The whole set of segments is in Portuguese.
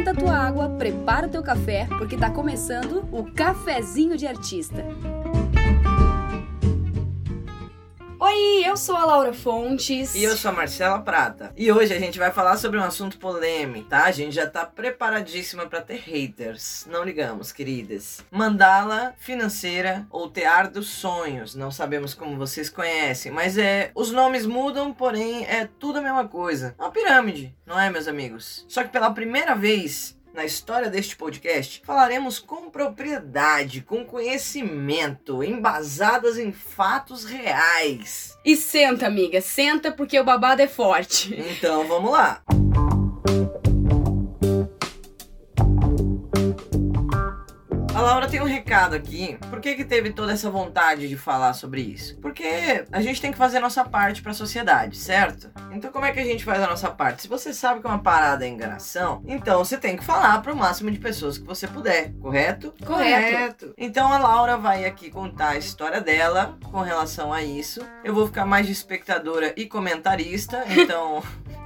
esquenta a tua água, prepara o teu café, porque tá começando o Cafezinho de Artista. Oi, eu sou a Laura Fontes. E eu sou a Marcela Prata. E hoje a gente vai falar sobre um assunto polêmico, tá? A gente já tá preparadíssima para ter haters. Não ligamos, queridas. Mandala financeira ou tear dos sonhos. Não sabemos como vocês conhecem, mas é. Os nomes mudam, porém é tudo a mesma coisa. É uma pirâmide, não é, meus amigos? Só que pela primeira vez na história deste podcast, falaremos com propriedade, com conhecimento, embasadas em fatos reais. E senta, amiga, senta porque o babado é forte. Então vamos lá. A Laura tem um recado aqui. Por que, que teve toda essa vontade de falar sobre isso? Porque a gente tem que fazer a nossa parte para a sociedade, certo? Então, como é que a gente faz a nossa parte? Se você sabe que uma parada é enganação, então você tem que falar para o máximo de pessoas que você puder, correto? Correto. correto. Então, a Laura vai aqui contar a história dela com relação a isso. Eu vou ficar mais de espectadora e comentarista, então.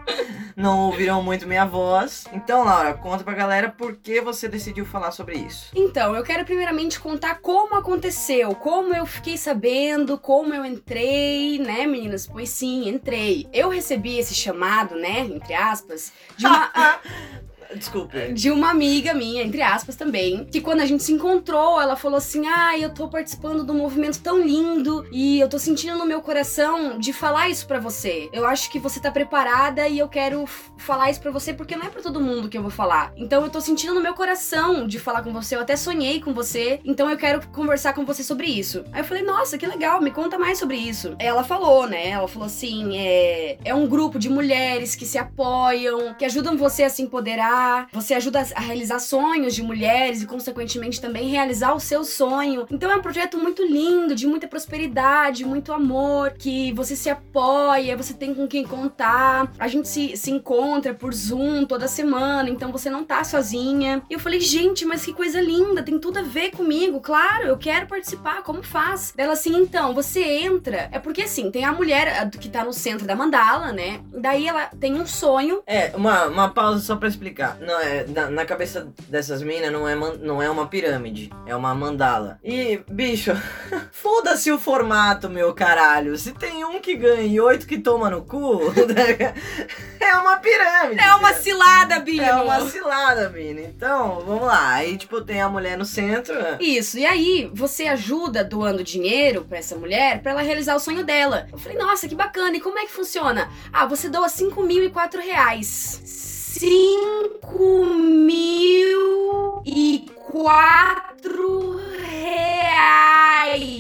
não ouviram muito minha voz. Então, Laura, conta pra galera por que você decidiu falar sobre isso. Então, eu quero primeiramente contar como aconteceu, como eu fiquei sabendo, como eu entrei, né, meninas? Pois sim, entrei. Eu recebi esse chamado, né, entre aspas, de uma. Desculpe. De uma amiga minha, entre aspas também, que quando a gente se encontrou, ela falou assim: Ah, eu tô participando de um movimento tão lindo e eu tô sentindo no meu coração de falar isso para você. Eu acho que você tá preparada e eu quero falar isso para você porque não é para todo mundo que eu vou falar. Então eu tô sentindo no meu coração de falar com você. Eu até sonhei com você, então eu quero conversar com você sobre isso. Aí eu falei: Nossa, que legal, me conta mais sobre isso. Ela falou, né? Ela falou assim: É, é um grupo de mulheres que se apoiam, que ajudam você a se empoderar você ajuda a realizar sonhos de mulheres e, consequentemente, também realizar o seu sonho. Então é um projeto muito lindo, de muita prosperidade, muito amor, que você se apoia, você tem com quem contar. A gente se, se encontra por Zoom toda semana, então você não tá sozinha. E eu falei, gente, mas que coisa linda, tem tudo a ver comigo, claro, eu quero participar, como faz? Dela assim, então, você entra. É porque assim, tem a mulher que tá no centro da mandala, né? Daí ela tem um sonho. É, uma, uma pausa só pra explicar não é, na, na, cabeça dessas minas não é, não é uma pirâmide, é uma mandala. E, bicho, foda-se o formato, meu caralho. Se tem um que ganha e oito que toma no cu, é uma pirâmide. É uma cilada, Bino. É uma cilada, Bino. Então, vamos lá. Aí, tipo, tem a mulher no centro. Isso, e aí você ajuda doando dinheiro pra essa mulher pra ela realizar o sonho dela. Eu falei, nossa, que bacana. E como é que funciona? Ah, você doa 5 mil e 4 reais cinco mil e quatro reais.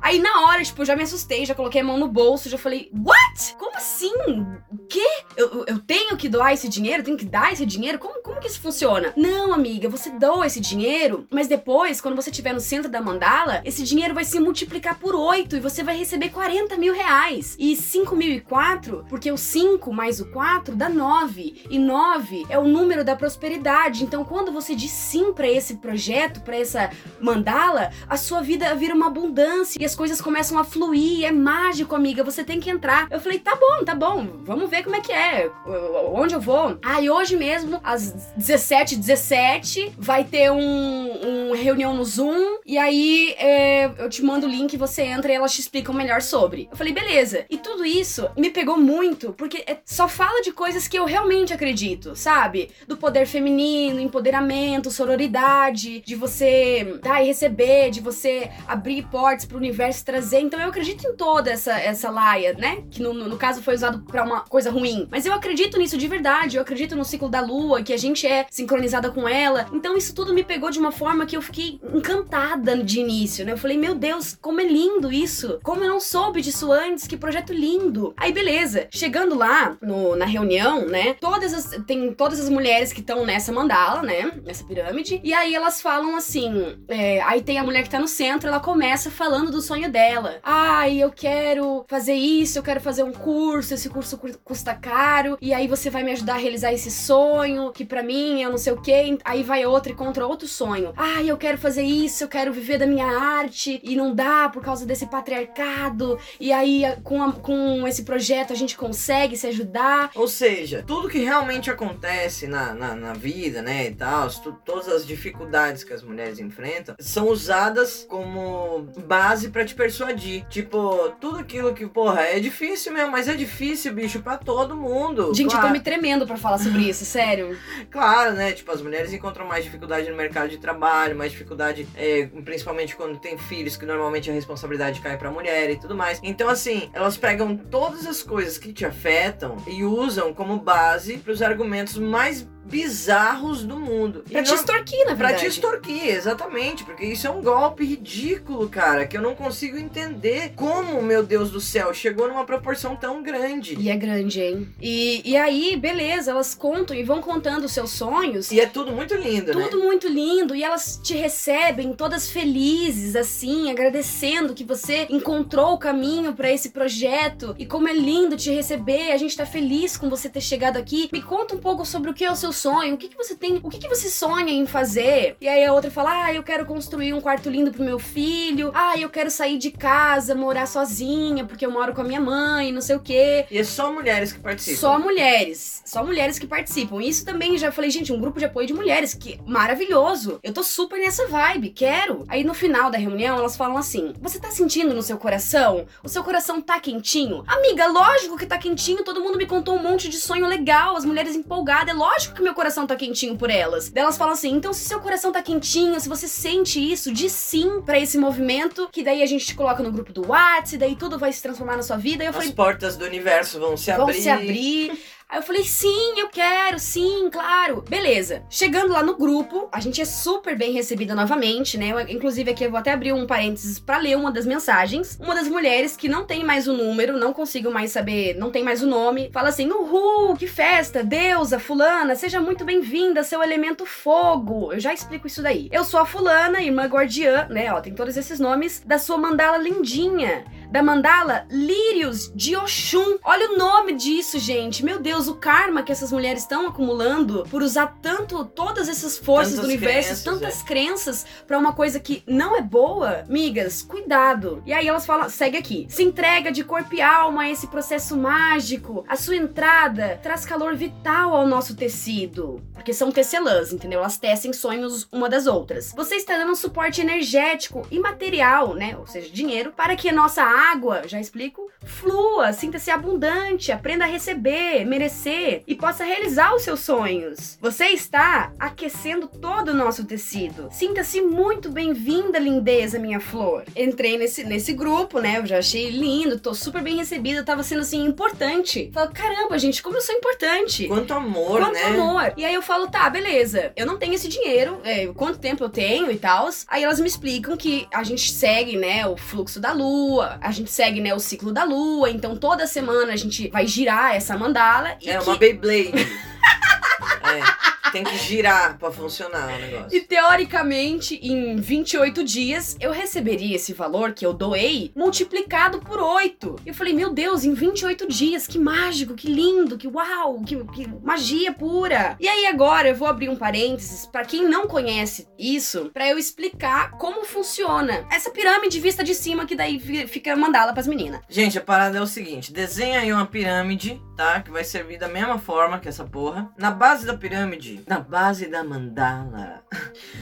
Aí na hora, tipo, eu já me assustei, já coloquei a mão no bolso, já falei, what? Como assim? O quê? Eu, eu tenho que doar esse dinheiro? Tenho que dar esse dinheiro? Como, como que isso funciona? Não, amiga, você doa esse dinheiro, mas depois, quando você estiver no centro da mandala, esse dinheiro vai se multiplicar por 8 e você vai receber 40 mil reais. E 5 mil e 4, porque o 5 mais o 4 dá 9. E 9 é o número da prosperidade. Então, quando você diz sim para esse projeto, para essa mandala, a sua vida vira uma abundância as coisas começam a fluir, é mágico, amiga, você tem que entrar. Eu falei, tá bom, tá bom, vamos ver como é que é, onde eu vou. Ah, e hoje mesmo, às 17 17 vai ter um, um reunião no Zoom, e aí é, eu te mando o link, você entra e elas te explicam melhor sobre. Eu falei, beleza. E tudo isso me pegou muito, porque é, só fala de coisas que eu realmente acredito, sabe? Do poder feminino, empoderamento, sororidade, de você dar e receber, de você abrir portas pro universo trazer. Então eu acredito em toda essa, essa laia, né? Que no, no, no caso foi usado para uma coisa ruim. Mas eu acredito nisso de verdade. Eu acredito no ciclo da lua, que a gente é sincronizada com ela. Então isso tudo me pegou de uma forma que eu fiquei encantada de início, né? Eu falei, meu Deus, como é lindo isso! Como eu não soube disso antes, que projeto lindo! Aí beleza, chegando lá no, na reunião, né? Todas as, tem todas as mulheres que estão nessa mandala, né? Nessa pirâmide. E aí elas falam assim: é, aí tem a mulher que tá no centro, ela começa falando do sonho dela. Ai, eu quero fazer isso, eu quero fazer um curso, esse curso custa caro, e aí você vai me ajudar a realizar esse sonho, que para mim, eu não sei o quê. Aí vai outra e contra outro sonho. Ah, eu quero fazer isso, eu quero viver da minha arte e não dá por causa desse patriarcado. E aí, com, a, com esse projeto, a gente consegue se ajudar. Ou seja, tudo que realmente acontece na, na, na vida, né, e tal, todas as dificuldades que as mulheres enfrentam, são usadas como base para te persuadir. Tipo, tudo aquilo que, porra, é difícil mesmo, mas é difícil, bicho, para todo mundo. Gente, claro. eu tô me tremendo para falar sobre isso, sério. Claro, né? Tipo, as mulheres encontram mais dificuldade no mercado de trabalho, mais dificuldade, é, principalmente quando tem filhos, que normalmente a responsabilidade cai pra mulher e tudo mais. Então, assim, elas pegam todas as coisas que te afetam e usam como base para os argumentos mais bizarros do mundo. Pra e te não... extorquir, na verdade. Pra te extorquir, exatamente. Porque isso é um golpe ridículo, cara, que eu não consigo entender como, meu Deus do céu, chegou numa proporção tão grande. E é grande, hein? E, e aí, beleza, elas contam e vão contando os seus sonhos. E é tudo muito lindo, tudo né? Tudo muito lindo. E elas te recebem todas felizes, assim, agradecendo que você encontrou o caminho para esse projeto. E como é lindo te receber, a gente tá feliz com você ter chegado aqui. Me conta um pouco sobre o que é o seu sonho? O que, que você tem? O que, que você sonha em fazer? E aí a outra fala: Ah, eu quero construir um quarto lindo pro meu filho. Ah, eu quero sair de casa, morar sozinha, porque eu moro com a minha mãe, não sei o quê. E é só mulheres que participam. Só mulheres. Só mulheres que participam. Isso também já falei, gente, um grupo de apoio de mulheres, que maravilhoso. Eu tô super nessa vibe, quero. Aí no final da reunião, elas falam assim: Você tá sentindo no seu coração? O seu coração tá quentinho? Amiga, lógico que tá quentinho. Todo mundo me contou um monte de sonho legal, as mulheres empolgadas. É lógico que meu coração tá quentinho por elas. Daí elas falam assim: então se seu coração tá quentinho, se você sente isso, diz sim para esse movimento, que daí a gente te coloca no grupo do WhatsApp, daí tudo vai se transformar na sua vida. E eu As falei, portas do universo vão se vão abrir. Vão se abrir. Aí eu falei, sim, eu quero, sim, claro. Beleza. Chegando lá no grupo, a gente é super bem recebida novamente, né? Eu, inclusive, aqui eu vou até abrir um parênteses para ler uma das mensagens. Uma das mulheres que não tem mais o número, não consigo mais saber, não tem mais o nome, fala assim: Uhul, que festa, deusa, fulana, seja muito bem-vinda, seu elemento fogo. Eu já explico isso daí. Eu sou a fulana, irmã guardiã, né? Ó, tem todos esses nomes, da sua mandala lindinha da mandala Lírios de Oxum. Olha o nome disso, gente. Meu Deus, o karma que essas mulheres estão acumulando por usar tanto todas essas forças tantas do universo, crenças, tantas é. crenças para uma coisa que não é boa. Migas, cuidado. E aí elas falam, segue aqui. Se entrega de corpo e alma a esse processo mágico. A sua entrada traz calor vital ao nosso tecido. Porque são tecelãs, entendeu? Elas tecem sonhos uma das outras. Você está dando um suporte energético e material, né? Ou seja, dinheiro, para que a nossa água, já explico, flua, sinta-se abundante, aprenda a receber, merecer e possa realizar os seus sonhos. Você está aquecendo todo o nosso tecido. Sinta-se muito bem-vinda, lindeza, minha flor. Entrei nesse, nesse grupo, né? Eu já achei lindo, tô super bem recebida, tava sendo assim importante. Falo, caramba, gente, como eu sou importante. Quanto amor, Quanto né? Quanto amor. E aí eu falo, tá, beleza, eu não tenho esse dinheiro, é, quanto tempo eu tenho e tal. Aí elas me explicam que a gente segue, né, o fluxo da lua, a gente segue, né, o ciclo da lua, então toda semana a gente vai girar essa mandala. É que... uma Beyblade. é. Tem que girar para funcionar o negócio. E teoricamente, em 28 dias, eu receberia esse valor que eu doei multiplicado por 8. Eu falei, meu Deus, em 28 dias, que mágico, que lindo, que uau, que, que magia pura. E aí agora eu vou abrir um parênteses para quem não conhece isso, para eu explicar como funciona essa pirâmide vista de cima que daí fica mandala para as meninas. Gente, a parada é o seguinte, desenha aí uma pirâmide, tá? Que vai servir da mesma forma que essa porra. Na base da pirâmide na base da mandala.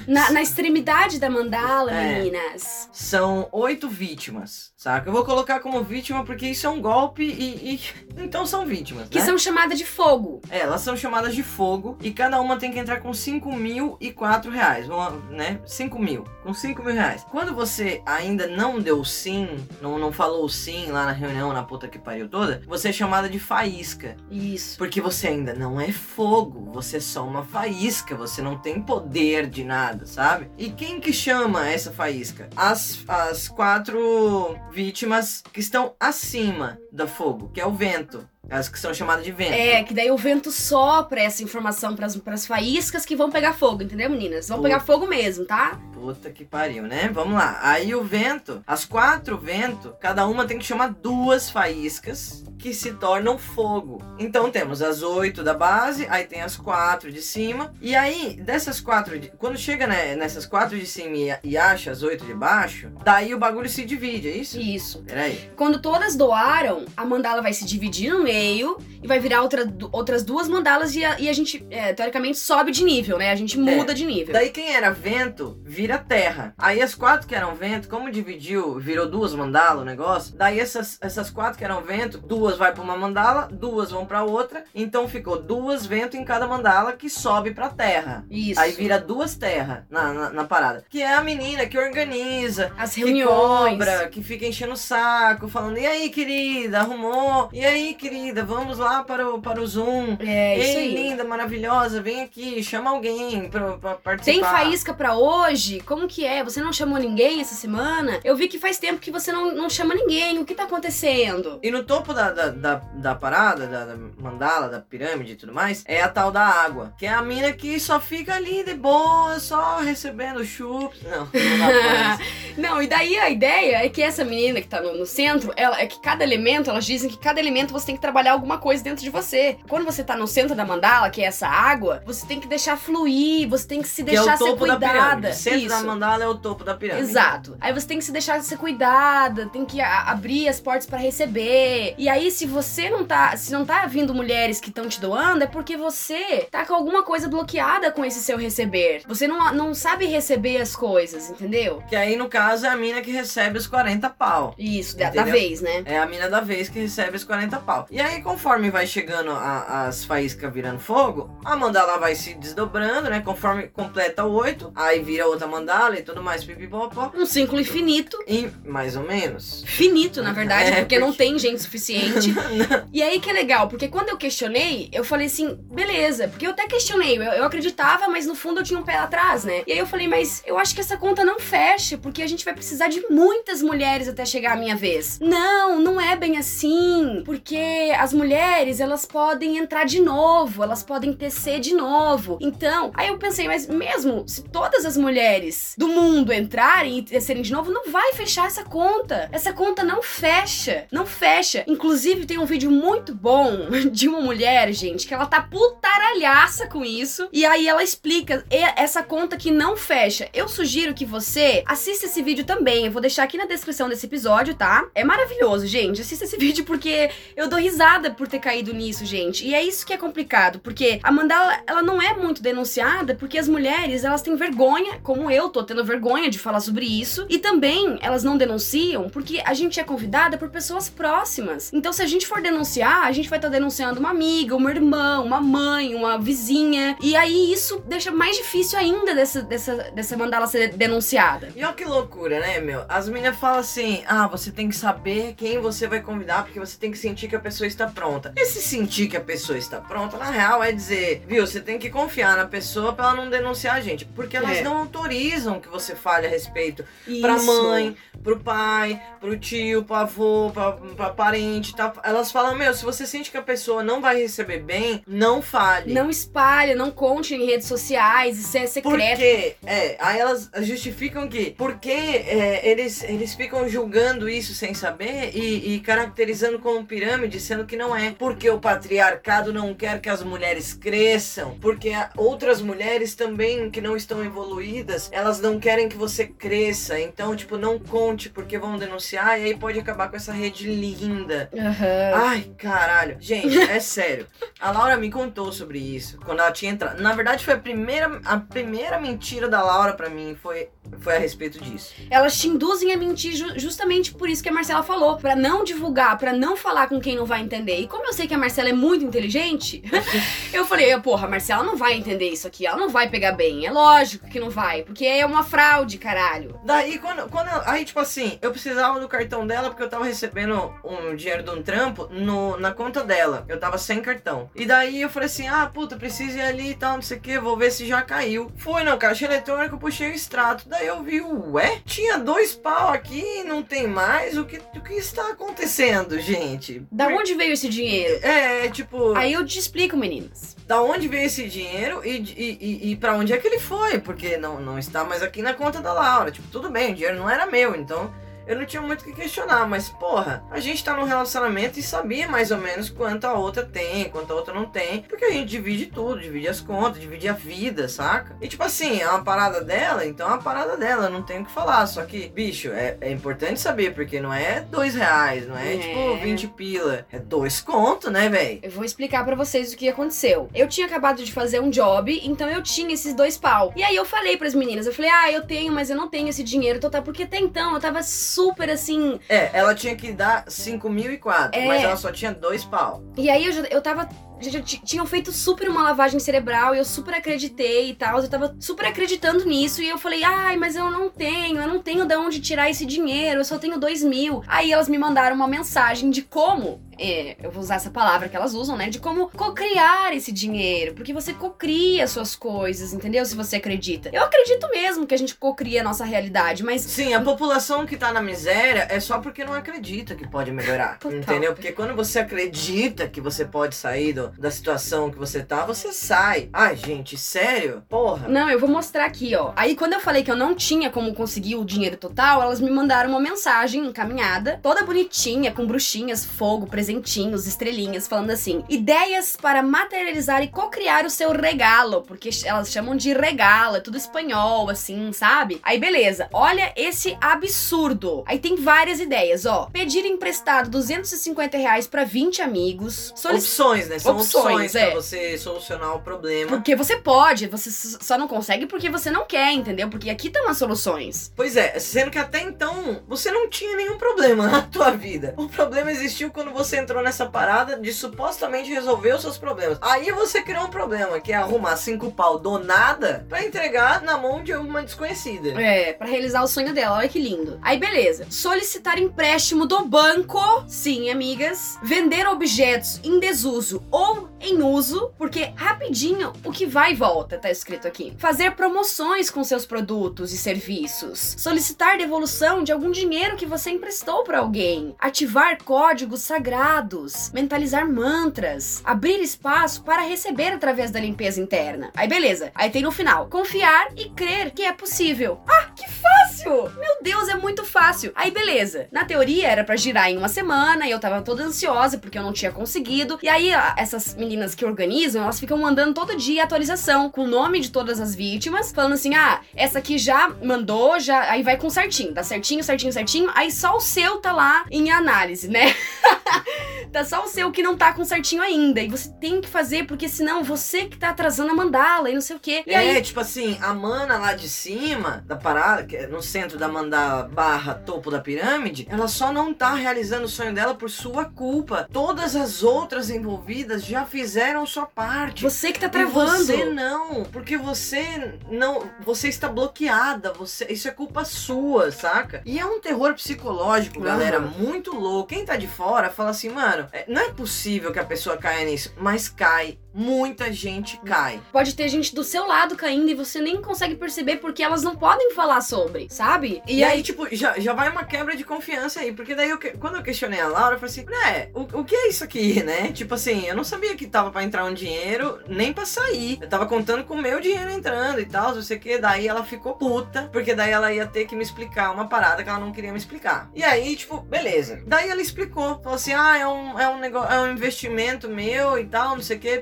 Na, na extremidade da mandala, é, meninas. São oito vítimas, saca? Eu vou colocar como vítima porque isso é um golpe e. e... Então são vítimas. Que né? são chamadas de fogo. É, elas são chamadas de fogo e cada uma tem que entrar com 5 mil e 4 reais. Né? 5 mil. Com 5 mil reais. Quando você ainda não deu sim, não, não falou sim lá na reunião, na puta que pariu toda, você é chamada de faísca. Isso. Porque você ainda não é fogo, você é só uma faísca, você não tem poder de nada, sabe? E quem que chama essa faísca? As, as quatro vítimas que estão acima do fogo, que é o vento As que são chamadas de vento. É, que daí o vento sopra essa informação pras, pras faíscas que vão pegar fogo, entendeu, meninas? Vão pegar fogo mesmo, tá? Puta que pariu, né? Vamos lá. Aí o vento, as quatro ventos, cada uma tem que chamar duas faíscas que se tornam fogo. Então temos as oito da base, aí tem as quatro de cima. E aí, dessas quatro, de- quando chega né, nessas quatro de cima e, e acha as oito de baixo, daí o bagulho se divide, é isso? Isso. Peraí. Quando todas doaram, a mandala vai se dividir no meio e vai virar outra, outras duas mandalas e a, e a gente, é, teoricamente, sobe de nível, né? A gente muda de nível. Daí quem era vento vira terra. Aí as quatro que eram vento, como dividiu, virou duas mandalas o negócio. Daí essas, essas quatro que eram vento, duas vai pra uma mandala, duas vão pra outra. Então ficou duas vento em cada mandala que sobe pra terra. Isso. Aí vira duas terras na, na, na parada. Que é a menina que organiza, As que reuniões. cobra, que fica enchendo o saco, falando: e aí, querida, arrumou? E aí, querida, vamos lá para o, para o Zoom. É, isso Ei, aí. linda, maravilhosa, vem aqui, chama alguém pra participar. Tem faísca pra hoje? Como que é? Você não chamou ninguém essa semana? Eu vi que faz tempo que você não, não chama ninguém. O que tá acontecendo? E no topo da, da, da, da parada, da, da mandala, da pirâmide e tudo mais, é a tal da água. Que é a mina que só fica ali de boa, só recebendo chups. Não, não dá pra isso. Não, e daí a ideia é que essa menina que tá no, no centro, ela é que cada elemento, elas dizem que cada elemento você tem que trabalhar alguma coisa dentro de você. Quando você tá no centro da mandala, que é essa água, você tem que deixar fluir, você tem que se Que é deixar o ser topo da cuidada. pirâmide. O da Isso. mandala é o topo da pirâmide. Exato. Aí você tem que se deixar ser cuidada, tem que abrir as portas pra receber. E aí, se você não tá, se não tá vindo mulheres que estão te doando, é porque você tá com alguma coisa bloqueada com esse seu receber. Você não, não sabe receber as coisas, entendeu? Que aí, no caso, é a mina que recebe os 40 pau. Isso, da, da vez, né? É a mina da vez que recebe os 40 pau. E aí, conforme vai chegando a- as faíscas virando fogo, a mandala vai se desdobrando, né? Conforme completa o 8, aí vira outra mandala e tudo mais, pipipopó. Um ciclo infinito. E mais ou menos. Finito, na verdade, É, porque não porque- tem gente suficiente. E aí que é legal, porque quando eu questionei, eu falei assim, beleza, porque eu até questionei, eu, eu acreditava, mas no fundo eu tinha um pé atrás, né? E aí eu falei, mas eu acho que essa conta não fecha, porque a gente vai precisar de muitas mulheres até chegar a minha vez. Não, não é bem assim, porque as mulheres, elas podem entrar de novo, elas podem tecer de novo. Então, aí eu pensei, mas mesmo se todas as mulheres do mundo entrarem e tecerem de novo, não vai fechar essa conta. Essa conta não fecha, não fecha. Inclusive, tem um vídeo muito bom de uma mulher, gente, que ela tá putaralhaça com isso. E aí ela explica essa conta que não fecha. Eu sugiro que você assista esse vídeo também. Eu vou deixar aqui na descrição desse episódio, tá? É maravilhoso, gente. Assista esse vídeo porque eu dou risada por ter caído nisso, gente. E é isso que é complicado, porque a mandala, ela não é muito denunciada porque as mulheres, elas têm vergonha, como eu tô tendo vergonha de falar sobre isso, e também elas não denunciam porque a gente é convidada por pessoas próximas. Então, se a gente for denunciar, a gente vai estar denunciando uma amiga, uma irmã, uma mãe, uma vizinha, e aí isso deixa mais difícil ainda dessa, dessa, dessa mandala ser denunciada. E olha que loucura, né, meu? As meninas falam assim: ah, você tem que saber quem você vai convidar, porque você tem que sentir que a pessoa está pronta. Esse sentir que a pessoa está pronta, na real, é dizer, viu, você tem que confiar na pessoa pra ela não denunciar a gente. Porque elas É. não autorizam que você fale a respeito pra mãe, pro pai, pro tio, pro avô, pra, pra parente, tá? Elas falam, meu, se você sente que a pessoa não vai receber bem, não fale. Não espalha, não conte em redes sociais, isso é secreto. Porque, é, aí elas justificam que, porque é, eles, eles ficam julgando isso sem saber e, e caracterizando como pirâmide, sendo que não é. Porque o patriarcado não quer que as mulheres cresçam, porque outras mulheres também que não estão evoluídas, elas não querem que você cresça. Então, tipo, não conte porque vão denunciar e aí pode acabar com essa rede linda. Aham. Ai, caralho. Gente, é sério. A Laura me contou sobre isso quando ela tinha entrado. Na verdade, foi a primeira, a primeira mentira da Laura pra mim foi, foi a respeito disso. Elas te induzem a mentir ju- justamente por isso que a Marcela falou, Pra não divulgar, pra não falar com quem não vai entender. E como eu sei que a Marcela é muito inteligente, eu falei, porra, a Marcela não vai entender isso aqui, ela não vai pegar bem. É lógico que não vai, porque é uma fraude, caralho. Daí, quando, quando eu- aí, tipo assim, eu precisava do cartão dela porque eu tava recebendo um dinheiro de um trampo no, na conta dela. Eu tava sem cartão. E daí eu falei assim: ah, puta, preciso ir ali e tal, não sei o que, vou ver se já caiu. Fui no caixa eletrônico, puxei o extrato. Daí eu vi, ué, tinha dois pau aqui, não tem mais. O que, o que está acontecendo, gente? Da onde veio esse dinheiro? É, tipo. Aí eu te explico, meninas. Da onde veio esse dinheiro e, e, e, e para onde é que ele foi? Porque não, não está mais aqui na conta da Laura. Tipo, tudo bem, o dinheiro não era meu, então eu não tinha muito o que questionar, mas porra, a gente tá num relacionamento e sabia mais ou menos quanto a outra tem, quanto a outra não tem, porque a gente divide tudo, divide as contas, divide a vida, saca? E tipo assim, é uma parada dela, então é uma parada dela, não tem o que falar, só que, bicho, é, é importante saber, porque não é dois reais, não é, É. tipo 20 pila, é dois conto, né, véi? Eu vou explicar pra vocês o que aconteceu. Eu tinha acabado de fazer um job, então eu tinha esses dois pau. E aí eu falei pras meninas, eu falei, ah, eu tenho, mas eu não tenho esse dinheiro total, porque até então eu tava super assim. É, ela tinha que dar 5.004, É. mas ela só tinha dois pau. E aí eu, já, eu tava. Já, já ti- tinham feito super uma lavagem cerebral e eu super acreditei e tal. Eu tava super acreditando nisso. E eu falei, ai, mas eu não tenho, eu não tenho de onde tirar esse dinheiro, eu só tenho dois mil. Aí elas me mandaram uma mensagem de como. é, eu vou usar essa palavra que elas usam, né? De como cocriar esse dinheiro. Porque você cocria suas coisas, entendeu? Se você acredita. Eu acredito mesmo que a gente cocria a nossa realidade, mas Sim, a população que tá na miséria é só porque não acredita que pode melhorar. Total. Entendeu? Porque quando você acredita que você pode sair do- da situação que você tá, você sai. Ai, gente, sério? Porra. Não, eu vou mostrar aqui, ó. Aí quando eu falei que eu não tinha como conseguir o dinheiro total, elas me mandaram uma mensagem encaminhada, toda bonitinha, com bruxinhas, fogo, presentinhos, estrelinhas, falando assim: ideias para materializar e cocriar o seu regalo, porque elas chamam de regalo, é tudo espanhol, assim, sabe? Aí beleza, olha esse absurdo. Aí tem várias ideias, ó. Pedir emprestado 250 reais pra 20 amigos. Solic- Opções, né? São opções, Opções, é. pra você solucionar o problema. Porque você pode, você só não consegue porque você não quer, entendeu? Porque aqui estão as soluções. Pois é, sendo que até então você não tinha nenhum problema na tua vida. O problema existiu quando você entrou nessa parada de supostamente resolver os seus problemas. Aí você criou um problema, que é arrumar cinco pau do nada pra entregar na mão de uma desconhecida. É, pra realizar o sonho dela, olha que lindo. Aí beleza. Solicitar empréstimo do banco. Sim, amigas. Vender objetos em desuso ou em uso, porque rapidinho o que vai e volta, tá escrito aqui. Fazer promoções com seus produtos e serviços. Solicitar devolução de algum dinheiro que você emprestou pra alguém. Ativar códigos sagrados. Mentalizar mantras. Abrir espaço para receber através da limpeza interna. Aí beleza. Aí tem no final. Confiar e crer que é possível. Ah, que fácil! Meu Deus, é muito fácil. Aí beleza. Na teoria era pra girar em uma semana e eu tava toda ansiosa porque eu não tinha conseguido. E aí a- essas meninas que organizam, elas ficam mandando todo dia atualização com o nome de todas as vítimas, falando assim: "Ah, essa aqui já mandou, já aí vai com certinho, dá certinho, certinho, certinho". Aí só o seu tá lá em análise, né? tá só o seu que não tá com certinho ainda. E você tem que fazer porque senão você que tá atrasando a mandala e não sei o quê. E aí É, tipo assim, a mana lá de cima da parada, que é no centro da mandala barra topo da pirâmide, ela só não tá realizando o sonho dela por sua culpa. Todas as outras envolvidas já fizeram sua parte. você que tá E travando. você não, porque você não, você está bloqueada, você, isso é culpa sua, saca? E é um terror psicológico, galera, muito louco. Quem tá de fora fala assim, mano, é- não é possível que a pessoa caia nisso, mas cai. Muita gente cai. Pode ter gente do seu lado caindo e você nem consegue perceber porque elas não podem falar sobre, sabe? E, aí, tipo, já, já vai uma quebra de confiança aí. Porque daí, eu quando eu questionei a Laura, eu falei assim, né, o, o que é isso aqui, né? Tipo assim, eu não sabia que tava pra entrar um dinheiro, nem pra sair. Eu tava contando com o meu dinheiro entrando e tal, não sei o que. Daí ela ficou puta, porque daí ela ia ter que me explicar uma parada que ela não queria me explicar. E aí, tipo, beleza. Daí ela explicou. Falou assim, ah, é um, é um negócio, é um investimento meu e tal, não sei o que,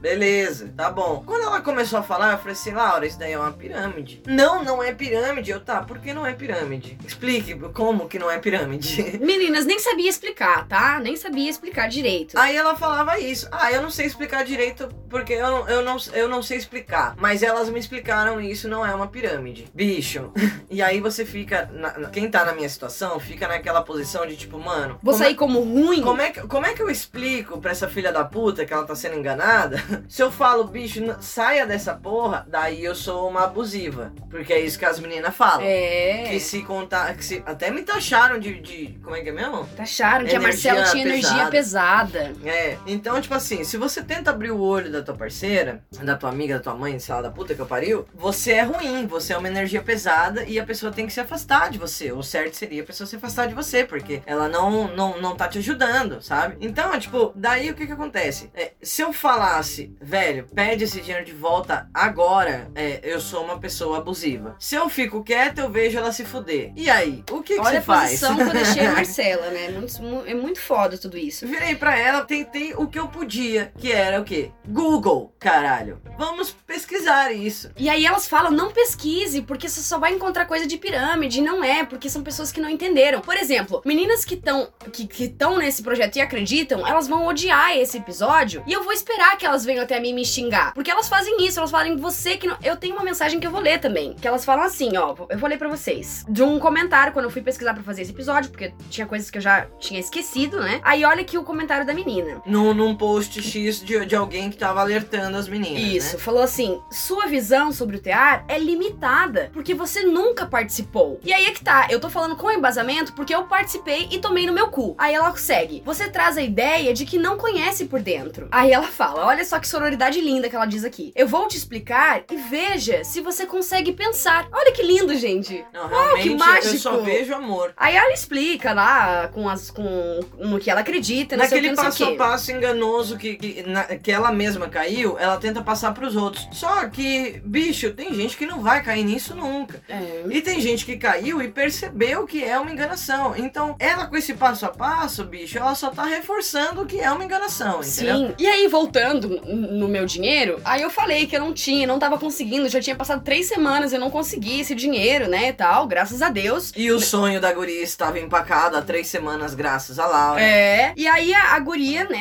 Beleza, tá bom. Quando ela começou a falar, eu falei assim, Laura, isso daí é uma pirâmide. Não, não é pirâmide. Eu, tá, por que não é pirâmide? Explique como que não é pirâmide. Meninas, nem sabia explicar, tá? Nem sabia explicar direito. Aí ela falava isso. Ah, eu não sei explicar direito porque eu, não- eu, não, eu não sei explicar. Mas elas me explicaram e isso não é uma pirâmide. Bicho. E aí você fica. na- na- quem tá na minha situação fica naquela posição de tipo, mano. Vou como é- sair como ruim? Como é, que, como é que eu explico pra essa filha da puta que ela tá sendo enganada? Se eu falo, bicho, saia dessa porra, daí eu sou uma abusiva. Porque é isso que as meninas falam. É. Que se contar. Que se, até me taxaram de, de. Como é que é mesmo? Acharam que a Marcela tinha energia pesada. É. Então, tipo assim, se você tenta abrir o olho da da tua parceira, da tua amiga, da tua mãe, sei lá, da puta que eu pariu, você é ruim, você é uma energia pesada e a pessoa tem que se afastar de você. O certo seria a pessoa se afastar de você, porque ela não, não, não tá te ajudando, sabe? Então, tipo, daí o que que acontece? É, se eu falasse, velho, pede esse dinheiro de volta agora, é, eu sou uma pessoa abusiva. Se eu fico quieta, eu vejo ela se fuder. E aí, o que, que Olha você a faz? posição que eu deixei a Marcela, né? Muito- mu- é muito foda tudo isso. Virei pra ela, tentei o que eu podia, que era o quê? Google, caralho. Vamos pesquisar isso. E aí elas falam, não pesquise, porque você só vai encontrar coisa de pirâmide. Não é, porque são pessoas que não entenderam. Por exemplo, meninas que estão que estão nesse projeto e acreditam, elas vão odiar esse episódio. E eu vou esperar que elas venham até mim me xingar. Porque elas fazem isso, elas falam, você que não. Eu tenho uma mensagem que eu vou ler também. Que elas falam assim, ó. Eu vou ler pra vocês. De um comentário, quando eu fui pesquisar pra fazer esse episódio, porque tinha coisas que eu já tinha esquecido, né? Aí olha aqui o comentário da menina. Num, num post X de, de alguém que tava alertando as meninas. Isso, né? falou assim: sua visão sobre o tear é limitada, porque você nunca participou. E aí é que tá, eu tô falando com embasamento porque eu participei e tomei no meu cu. Aí ela segue: você traz a ideia de que não conhece por dentro. Aí ela fala: olha só que sororidade linda que ela diz aqui. Eu vou te explicar e veja se você consegue pensar. Olha que lindo, gente. Não, realmente eu mágico. só vejo amor. Aí ela explica lá com as com no que ela acredita, não sei o que, Naquele não passo sei o a quê. passo enganoso que, que, na- que ela mesma caiu, ela tenta passar pros outros. Só que, bicho, tem gente que não vai cair nisso nunca. É. E tem gente que caiu e percebeu que é uma enganação. Então, ela com esse passo a passo, bicho, ela só tá reforçando que é uma enganação, entendeu? Sim. E aí, voltando no meu dinheiro, aí eu falei que eu não tinha, não tava conseguindo, já tinha passado três semanas, eu não consegui esse dinheiro, né, e tal, graças a Deus. E o sonho da guria estava empacado há três semanas, graças a Laura. É. E aí a, a guria, né,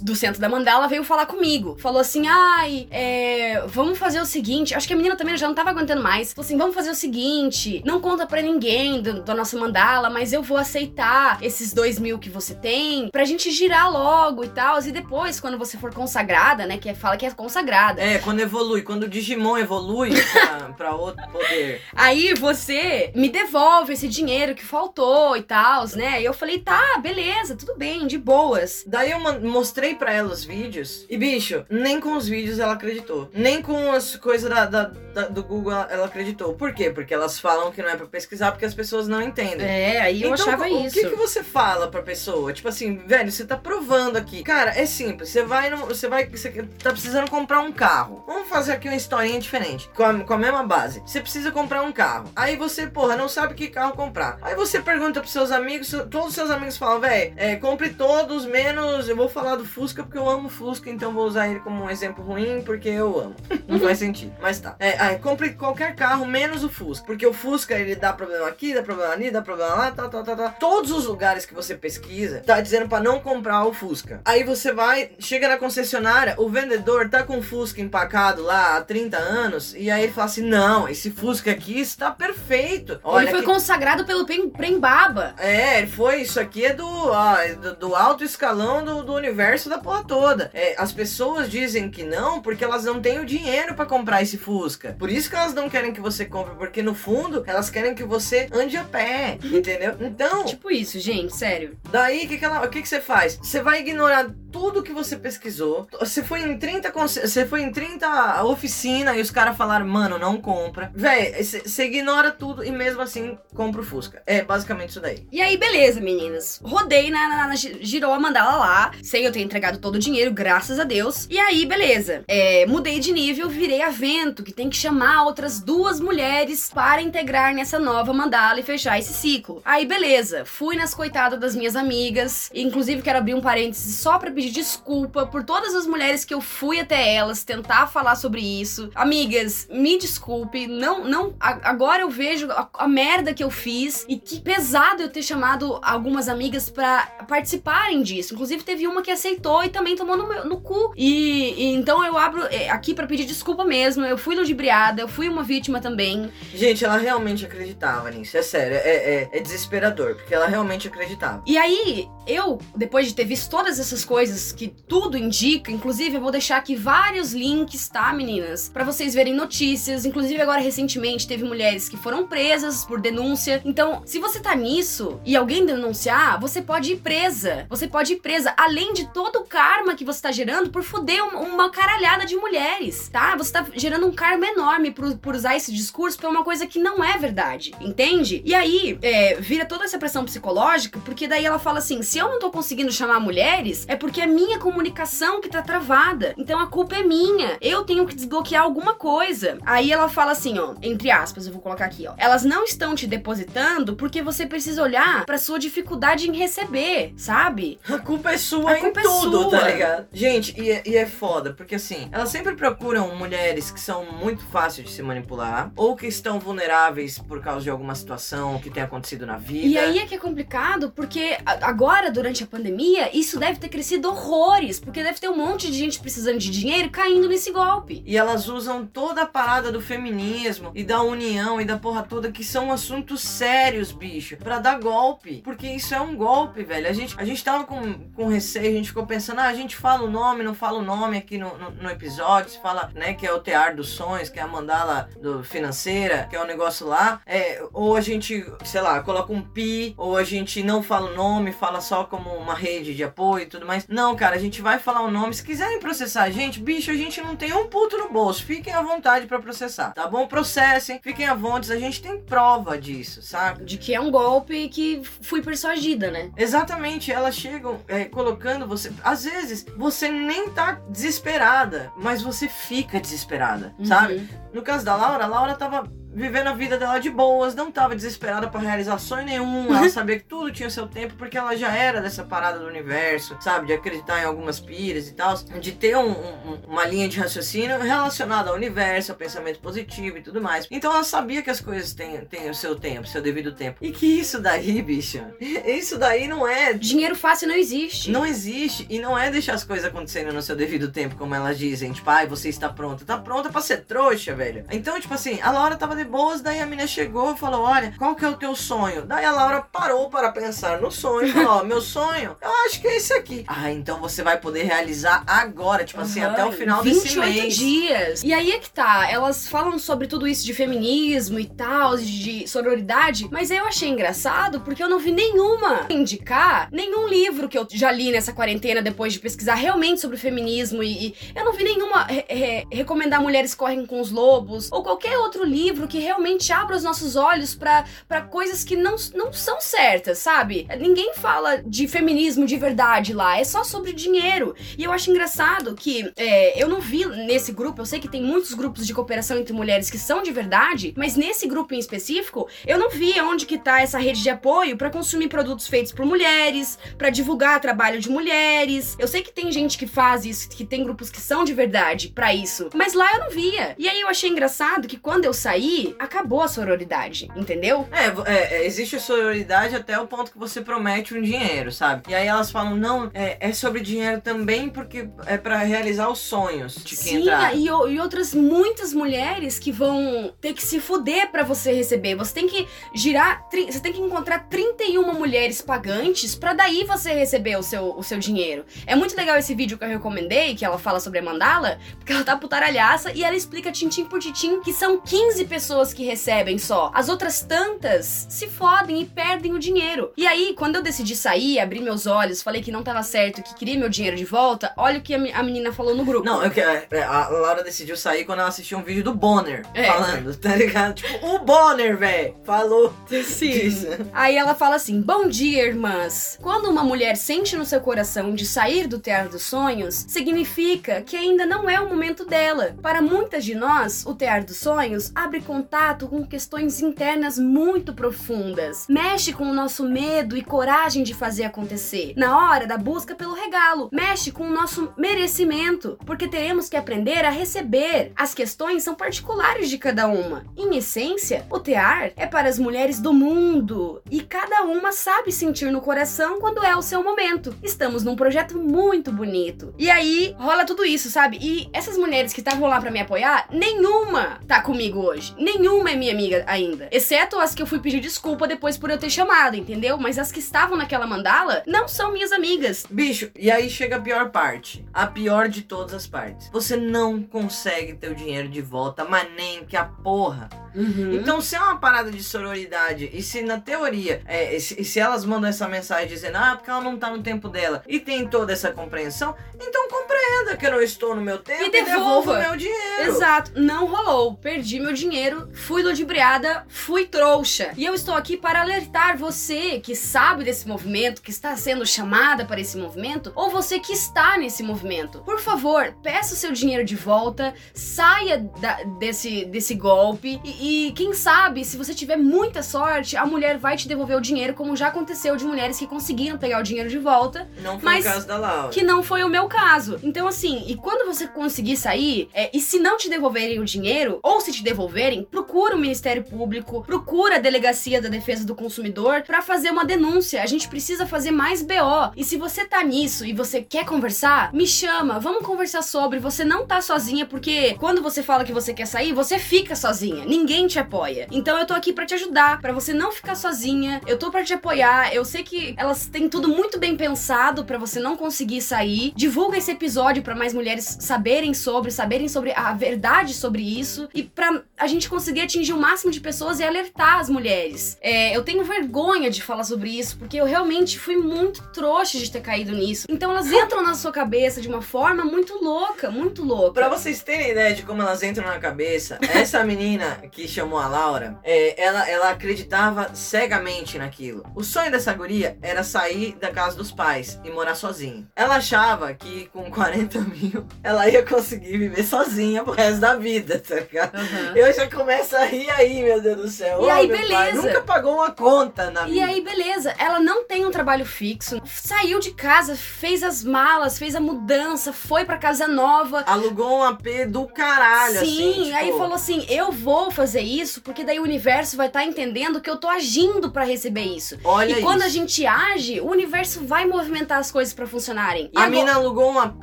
do centro da mandala, veio falar comigo. Falou assim: ai, é, vamos fazer o seguinte. Acho que a menina também já não tava aguentando mais. Falou assim: vamos fazer o seguinte: não conta pra ninguém do- da nossa mandala, mas eu vou aceitar esses dois mil que você tem pra gente girar logo e tal. E depois, quando você for consagrada, né, que é- fala que é consagrada. É, quando evolui, quando o Digimon evolui pra, pra outro poder. Aí você me devolve esse dinheiro que faltou e tal, né? E eu falei, tá, beleza, tudo bem, de boas. Daí eu mostrei pra ela os vídeos e, bicho, nem com os vídeos ela acreditou. Nem com as coisas da, da- da- do Google ela- acreditou. Por quê? Porque elas falam que não é pra pesquisar porque as pessoas não entendem. É, aí eu então, achava o isso. que, que você fala pra pessoa? Tipo assim, velho, você tá provando aqui. Cara, é simples. Você vai no, Você vai. Você tá precisando comprar um carro. Vamos fazer aqui uma historinha diferente. Com a, com a mesma base. Você precisa comprar um carro. Aí você, porra, não sabe que carro comprar. Aí você pergunta pros seus amigos. Todos os seus amigos falam, velho, é, compre todos, menos. Eu vou falar do Fusca porque eu amo Fusca, então vou usar ele como um exemplo ruim porque eu amo. Não faz sentido. Mas tá. É, aí, compre qualquer carro menos o Fusca. Porque o Fusca ele dá problema aqui, dá problema ali, dá problema lá, tal, tal, tal, tal. Todos os lugares que você pesquisa tá dizendo pra não comprar o Fusca. Aí você vai, chega na concessionária, o vendedor tá com o Fusca empacado lá há 30 anos. E aí ele fala assim: não, esse Fusca aqui está perfeito. Olha Ele foi que- consagrado pelo Prem- Prembaba. é, ele foi. Isso aqui é do, ó, é do, do alto escalão do, do universo da porra toda. É, as pessoas dizem que não porque elas não têm o dinheiro pra comprar esse Fusca. Por isso que elas não querem que você compre, porque no fundo elas querem que você ande a pé, entendeu? Então, Tipo isso, gente, sério. daí que, que, ela- o que, que você faz? Você vai ignorar tudo que você pesquisou. Você foi em 30 conse- você foi em 30 oficina e os caras falaram, mano, não compra. Véi, você ignora tudo e mesmo assim compra o Fusca. É basicamente isso daí. E aí, beleza, meninas. Rodei na, na, na gi- girou a mandala lá, sem eu ter entregado todo o dinheiro, graças a Deus. E aí, beleza. É, mudei de nível, virei avento, que tem que chamar outras duas mulheres para integrar nessa nova mandala e fechar esse ciclo. Aí, beleza. Fui nas coitadas das minhas amigas. Inclusive, quero abrir um parênteses só pra pedir desculpa por todas as mulheres que eu fui até elas tentar falar sobre isso. Amigas, me desculpe. Não, não. a- agora eu vejo a, a merda que eu fiz e que pesado eu ter chamado algumas amigas pra participarem disso. Inclusive, teve uma que aceitou e também tomou no, meu- no cu. E, e então eu abro é, aqui pra pedir desculpa mesmo. Eu fui ludibriada, eu fui uma vítima também. Gente, ela realmente acreditava nisso. É sério, é, é, é desesperador, porque ela realmente acreditava. E aí, eu, depois de ter visto todas essas coisas que tudo indica, inclusive eu vou deixar aqui vários links, tá, meninas? Pra vocês verem notícias. Inclusive, agora recentemente teve mulheres que foram presas por denúncia. Então, se você tá nisso e alguém denunciar, você pode ir presa. Você pode ir presa, além de todo o karma que você tá gerando por foder um- uma caralhada de mulheres, tá? Você tá gerando um karma enorme por, por usar esse discurso pra uma coisa que não é verdade, entende? E aí, é, vira toda essa pressão psicológica, porque daí ela fala assim: se eu não tô conseguindo chamar mulheres, é porque é minha comunicação que tá travada. Então a culpa é minha. Eu tenho que desbloquear alguma coisa. Aí ela fala assim, ó, entre aspas, eu vou colocar aqui, ó. Elas não estão te depositando porque você precisa olhar pra sua dificuldade em receber, sabe? A culpa é sua A culpa em é tudo, sua. tá ligado? Gente, e é, e é foda, porque assim, elas sempre procuram mulheres que são muito fáceis de se manipular, ou que estão vulneráveis por causa de alguma situação que tenha acontecido na vida. E aí é que é complicado, porque a- agora, durante a pandemia, isso deve ter crescido horrores, porque deve ter um monte de gente precisando de dinheiro caindo nesse golpe. E elas usam toda a parada do feminismo e da união e da porra toda, que são assuntos sérios, bicho, pra dar golpe. Porque isso é um golpe, velho. A gente, a gente tava com, com receio, a gente ficou pensando, ah, a gente fala o nome, não fala o nome aqui no, no, no episódio, se fala, né, que é o Tear dos Sonhos, que é a mandala do financeira, que é o negócio lá. É, ou a gente, sei lá, coloca um pi, ou a gente não fala o nome, fala só como uma rede de apoio e tudo mais. Não, cara, a gente vai falar o nome. Se quiserem processar a gente, bicho, a gente não tem um puto no bolso. Fiquem à vontade pra processar, tá bom? Processem, fiquem à vontade. A gente tem prova disso, saca? De que é um golpe que fui persuadida, né? Exatamente, elas chegam é, colocando você. Às vezes você nem tá desesperada, mas você fica desesperada, sabe? Uhum. No caso da Laura, a Laura tava vivendo a vida dela de boas, não tava desesperada pra realizar sonho nenhum, ela sabia que tudo tinha seu tempo, porque ela já era dessa parada do universo, sabe? De acreditar em algumas piras e tal, de ter um- um- uma linha de raciocínio relacionada ao universo, ao pensamento positivo e tudo mais. Então ela sabia que as coisas têm, têm o seu tempo, seu devido tempo. E que isso daí, bicho, isso daí não é Dinheiro fácil não existe. não existe. E não é deixar as coisas acontecendo no seu devido tempo, como elas dizem. Tipo, ai, você está pronta. Tá pronta pra ser trouxa, velho. Então, tipo assim, a Laura tava boas, daí a menina chegou e falou: Olha, qual que é o teu sonho? Daí a Laura parou para pensar no sonho e falou: Ó, meu sonho, eu acho que é esse aqui. Ah, então você vai poder realizar agora, tipo assim, Aham, até o final 28 desse mês. dias. E aí é que tá, elas falam sobre tudo isso de feminismo e tal, de de sororidade, mas eu achei engraçado porque eu não vi nenhuma indicar nenhum livro que eu já li nessa quarentena depois de pesquisar realmente sobre feminismo e, e eu não vi nenhuma re- re- recomendar mulheres correm com os lobos ou qualquer outro livro que realmente abra os nossos olhos pra coisas que não, não são certas, sabe? Ninguém fala de feminismo de verdade lá, é só sobre dinheiro. E eu acho engraçado que é, eu não vi nesse grupo, eu sei que tem muitos grupos de cooperação entre mulheres que são de verdade, mas nesse grupo em específico, eu não vi onde que tá essa rede de apoio pra consumir produtos feitos por mulheres, pra divulgar trabalho de mulheres. Eu sei que tem gente que faz isso, que tem grupos que são de verdade pra isso, mas lá eu não via. E aí eu achei engraçado que quando eu saí, acabou a sororidade, entendeu? É, é, é, existe a sororidade até o ponto que você promete um dinheiro, sabe? E aí elas falam, não, é, é sobre dinheiro também porque é pra realizar os sonhos de quem Sim, entrar. e, e outras muitas mulheres que vão ter que se fuder pra você receber. Você tem que girar, você tem que encontrar 31 mulheres pagantes pra daí você receber o seu, o seu dinheiro. É muito legal esse vídeo que eu recomendei, que ela fala sobre a mandala, porque ela tá putaralhaça e ela explica tintim por tintim que são 15 pessoas que recebem só. As outras tantas se fodem e perdem o dinheiro. E aí, quando eu decidi sair, abrir meus olhos, falei que não tava certo, que queria meu dinheiro de volta, olha o que a me- a menina falou no grupo. Não, eu, que- é, a Laura decidiu sair quando ela assistiu um vídeo do Bonner É. falando, tá ligado? Tipo, o Bonner, velho, falou disso. Aí ela fala assim: Bom dia, irmãs. Quando uma mulher sente no seu coração de sair do teatro dos sonhos, significa que ainda não é o momento dela. Para muitas de nós, o teatro dos sonhos abre contato com questões internas muito profundas, mexe com o nosso medo e coragem de fazer acontecer. Na hora da busca pelo regalo, mexe com o nosso merecimento, porque teremos que aprender a receber. As questões são particulares de cada uma. Em essência, o tear é para as mulheres do mundo e cada uma sabe sentir no coração quando é o seu momento. Estamos num projeto muito bonito. E aí rola tudo isso, sabe? E essas mulheres que estavam lá pra me apoiar, nenhuma tá comigo hoje. Nenhuma é minha amiga ainda. Exceto as que eu fui pedir desculpa depois por eu ter chamado, entendeu? Mas as que estavam naquela mandala não são minhas amigas. Bicho, e aí chega a pior parte. A pior de todas as partes. Você não consegue ter o dinheiro de volta, mas nem que a porra. Uhum. Então, se é uma parada de sororidade, e se na teoria, é, e se, e se elas mandam essa mensagem dizendo, ah, porque ela não tá no tempo dela, e tem toda essa compreensão, então compreenda que eu não estou no meu tempo E e, devolva. devolva o meu dinheiro. Exato, não rolou. Perdi meu dinheiro, fui ludibriada, fui trouxa. E eu estou aqui para alertar você que sabe desse movimento, que está sendo chamada para esse movimento, ou você que está nesse movimento. Por favor, peça o seu dinheiro de volta, saia da- desse, desse golpe e, e quem sabe, se você tiver muita sorte, a mulher vai te devolver o dinheiro, como já aconteceu de mulheres que conseguiram pegar o dinheiro de volta Não foi Mas- o caso da Laura. que não foi o meu caso. Então, assim, e quando você conseguir sair, é, e se não te devolverem o dinheiro, ou se te devolverem, procura o Ministério Público, procura a Delegacia da Defesa do Consumidor pra fazer uma denúncia. A gente precisa fazer mais BO. E se você tá nisso e você quer conversar, me chama, vamos conversar sobre. Você não tá sozinha, porque quando você fala que você quer sair, você fica sozinha. Ninguém te apoia. Então eu tô aqui pra te ajudar, pra você não ficar sozinha. Eu tô pra te apoiar. Eu sei que elas têm tudo muito bem pensado pra você não conseguir sair. Divulga esse episódio pra mais mulheres saberem sobre, saberem sobre a verdade sobre isso e pra a gente conseguir atingir o máximo de pessoas e alertar as mulheres. É, eu tenho vergonha de falar sobre isso porque eu realmente fui muito trouxa de ter caído nisso. Então elas entram na sua cabeça de uma forma muito louca, muito louca. Pra vocês terem ideia de como elas entram na cabeça, essa menina que chamou a Laura, é, ela, ela acreditava cegamente naquilo. O sonho dessa guria era sair da casa dos pais e morar sozinha. Ela achava que com 40 mil ela ia conseguir viver sozinha pro resto da vida, tá ligado? Aham. Eu já começo a rir aí, meu Deus do céu. E aí, meu pai, beleza. nunca pagou uma conta na E vida. aí, beleza, ela não tem um trabalho fixo, saiu de casa, fez as malas, fez a mudança, foi pra casa nova. Alugou um AP do caralho, Sim, assim. tipo, aí falou assim: eu vou fazer isso porque daí o universo vai estar entendendo que eu tô agindo pra receber isso. Olha e quando isso. a gente age, o universo vai movimentar as coisas pra funcionarem. E A agora- mina alugou um AP,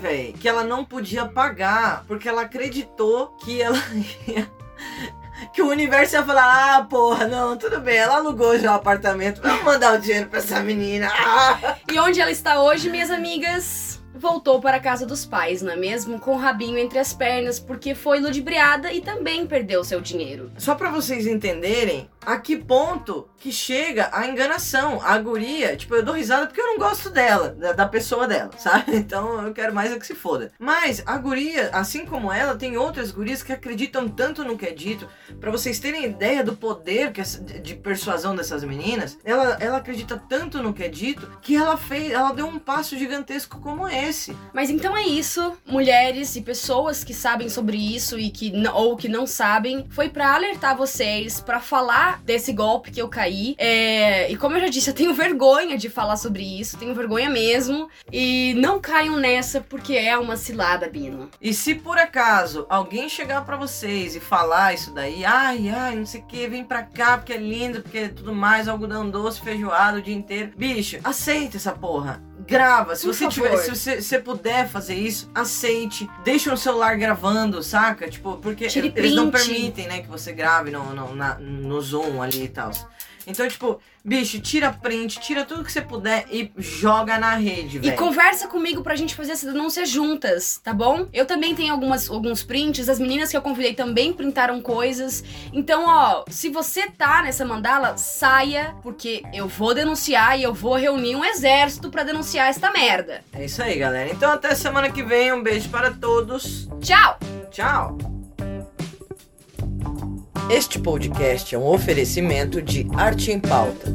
velho, que ela não podia pagar, porque ela acreditou que ela ia. Que o universo ia falar, ah, porra, não, tudo bem, ela alugou já o apartamento, vamos mandar o dinheiro pra essa menina. Ah! E onde ela está hoje, minhas amigas? Voltou para a casa dos pais, não é mesmo? Com o rabinho entre as pernas, porque foi ludibriada e também perdeu seu dinheiro. Só pra vocês entenderem a que ponto que chega a enganação. A guria, tipo, eu dou risada porque eu não gosto dela, da, da pessoa dela, sabe? Então eu quero mais é que se foda. Mas a guria, assim como ela, tem outras gurias que acreditam tanto no que é dito. Pra vocês terem ideia do poder que de, persuasão dessas meninas, ela, ela acredita tanto no que é dito que ela fez, ela deu um passo gigantesco como esse. Mas então é isso, mulheres e pessoas que sabem sobre isso e que ou que não sabem, foi pra alertar vocês, pra falar desse golpe que eu caí. É, e como eu já disse, eu tenho vergonha de falar sobre isso, tenho vergonha mesmo. E não caiam nessa porque é uma cilada, Bino. E se por acaso alguém chegar pra vocês e falar isso daí, ai, ai, não sei o que, vem pra cá porque é lindo, porque é tudo mais, algodão doce, feijoada o dia inteiro. Bicho, aceita essa porra. Grava, se Por você favor. tiver, se você, você puder fazer isso, aceite. Deixa o celular gravando, saca? Tipo, porque Tire eles não print. permitem, né, que você grave no, no, na- no Zoom ali e tal. Então, tipo, bicho, tira print, tira tudo que você puder e joga na rede, E velho. conversa comigo pra gente fazer essa denúncia juntas, tá bom? Eu também tenho algumas, alguns prints, as meninas que eu convidei também printaram coisas. Então, ó, se você tá nessa mandala, saia, porque eu vou denunciar e eu vou reunir um exército pra denunciar esta merda. É isso aí, galera. Então até semana que vem. Um beijo para todos. Tchau! Tchau! Este podcast é um oferecimento de Arte em Pauta.